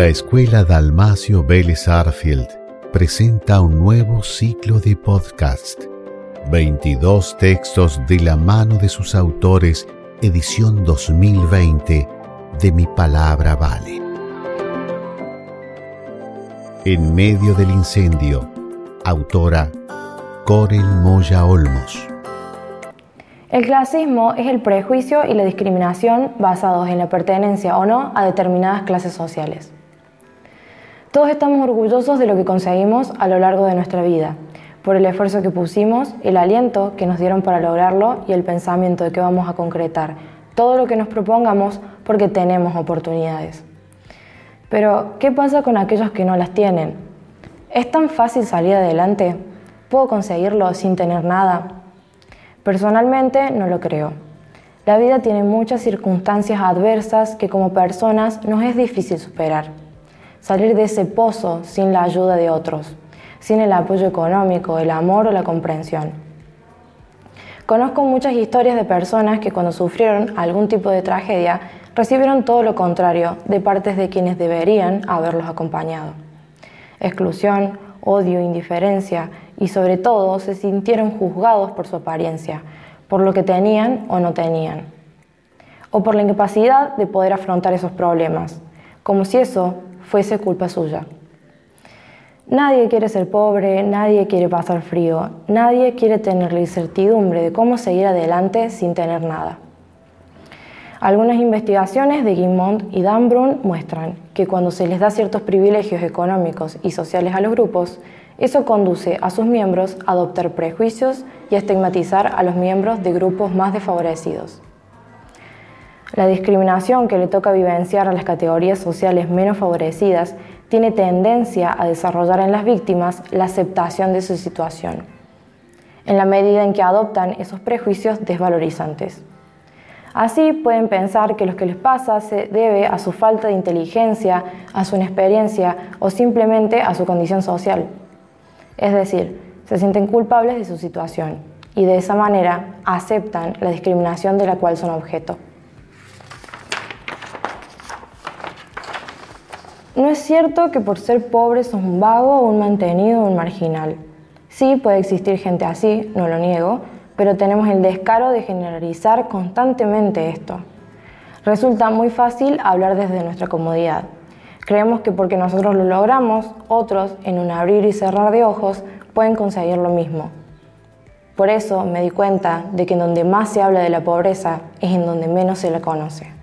La Escuela Dalmacio Vélez Arfield presenta un nuevo ciclo de podcast. 22 textos de la mano de sus autores, edición 2020 de Mi Palabra Vale. En medio del incendio, autora Corel Moya Olmos. El clasismo es el prejuicio y la discriminación basados en la pertenencia o no a determinadas clases sociales. Todos estamos orgullosos de lo que conseguimos a lo largo de nuestra vida, por el esfuerzo que pusimos, el aliento que nos dieron para lograrlo y el pensamiento de que vamos a concretar todo lo que nos propongamos porque tenemos oportunidades. Pero, ¿qué pasa con aquellos que no las tienen? ¿Es tan fácil salir adelante? ¿Puedo conseguirlo sin tener nada? Personalmente no lo creo. La vida tiene muchas circunstancias adversas que como personas nos es difícil superar salir de ese pozo sin la ayuda de otros, sin el apoyo económico, el amor o la comprensión. Conozco muchas historias de personas que cuando sufrieron algún tipo de tragedia recibieron todo lo contrario de partes de quienes deberían haberlos acompañado. Exclusión, odio, indiferencia y sobre todo se sintieron juzgados por su apariencia, por lo que tenían o no tenían, o por la incapacidad de poder afrontar esos problemas, como si eso fuese culpa suya. Nadie quiere ser pobre, nadie quiere pasar frío, nadie quiere tener la incertidumbre de cómo seguir adelante sin tener nada. Algunas investigaciones de Guimont y Danbrun muestran que cuando se les da ciertos privilegios económicos y sociales a los grupos, eso conduce a sus miembros a adoptar prejuicios y a estigmatizar a los miembros de grupos más desfavorecidos. La discriminación que le toca vivenciar a las categorías sociales menos favorecidas tiene tendencia a desarrollar en las víctimas la aceptación de su situación, en la medida en que adoptan esos prejuicios desvalorizantes. Así pueden pensar que lo que les pasa se debe a su falta de inteligencia, a su inexperiencia o simplemente a su condición social. Es decir, se sienten culpables de su situación y de esa manera aceptan la discriminación de la cual son objeto. No es cierto que por ser pobre sos un vago, un mantenido o un marginal. Sí, puede existir gente así, no lo niego, pero tenemos el descaro de generalizar constantemente esto. Resulta muy fácil hablar desde nuestra comodidad. Creemos que porque nosotros lo logramos, otros, en un abrir y cerrar de ojos, pueden conseguir lo mismo. Por eso me di cuenta de que en donde más se habla de la pobreza es en donde menos se la conoce.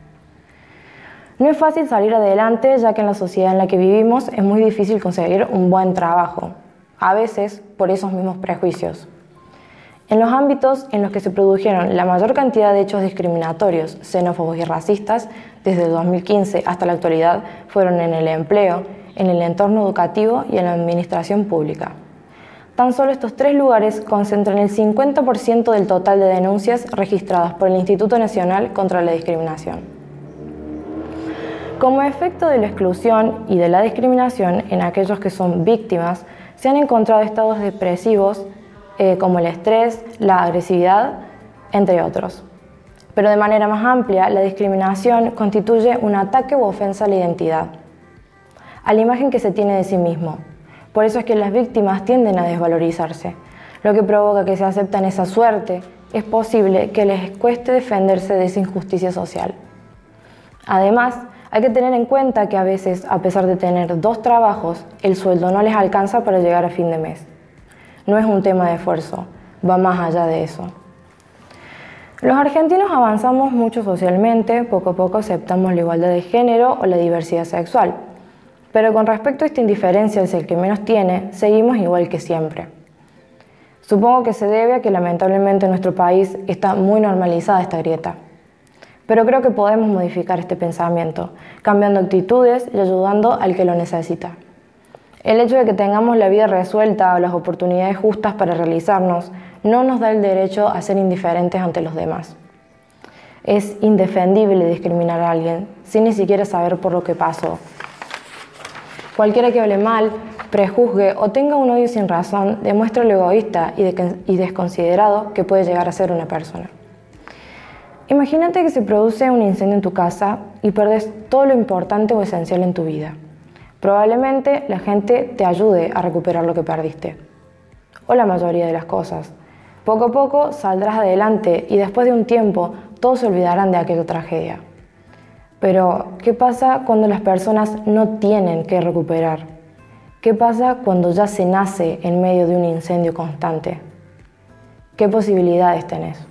No es fácil salir adelante ya que en la sociedad en la que vivimos es muy difícil conseguir un buen trabajo, a veces por esos mismos prejuicios. En los ámbitos en los que se produjeron la mayor cantidad de hechos discriminatorios, xenófobos y racistas, desde 2015 hasta la actualidad, fueron en el empleo, en el entorno educativo y en la administración pública. Tan solo estos tres lugares concentran el 50% del total de denuncias registradas por el Instituto Nacional contra la Discriminación. Como efecto de la exclusión y de la discriminación en aquellos que son víctimas, se han encontrado estados depresivos eh, como el estrés, la agresividad, entre otros. Pero de manera más amplia, la discriminación constituye un ataque u ofensa a la identidad, a la imagen que se tiene de sí mismo. Por eso es que las víctimas tienden a desvalorizarse, lo que provoca que se aceptan esa suerte. Es posible que les cueste defenderse de esa injusticia social. Además, hay que tener en cuenta que a veces, a pesar de tener dos trabajos, el sueldo no les alcanza para llegar a fin de mes. No es un tema de esfuerzo, va más allá de eso. Los argentinos avanzamos mucho socialmente, poco a poco aceptamos la igualdad de género o la diversidad sexual, pero con respecto a esta indiferencia hacia el que menos tiene, seguimos igual que siempre. Supongo que se debe a que lamentablemente en nuestro país está muy normalizada esta grieta. Pero creo que podemos modificar este pensamiento, cambiando actitudes y ayudando al que lo necesita. El hecho de que tengamos la vida resuelta o las oportunidades justas para realizarnos no nos da el derecho a ser indiferentes ante los demás. Es indefendible discriminar a alguien sin ni siquiera saber por lo que pasó. Cualquiera que hable mal, prejuzgue o tenga un odio sin razón demuestra lo egoísta y desconsiderado que puede llegar a ser una persona. Imagínate que se produce un incendio en tu casa y perdes todo lo importante o esencial en tu vida. Probablemente la gente te ayude a recuperar lo que perdiste, o la mayoría de las cosas. Poco a poco saldrás adelante y después de un tiempo todos se olvidarán de aquella tragedia. Pero, ¿qué pasa cuando las personas no tienen que recuperar? ¿Qué pasa cuando ya se nace en medio de un incendio constante? ¿Qué posibilidades tenés?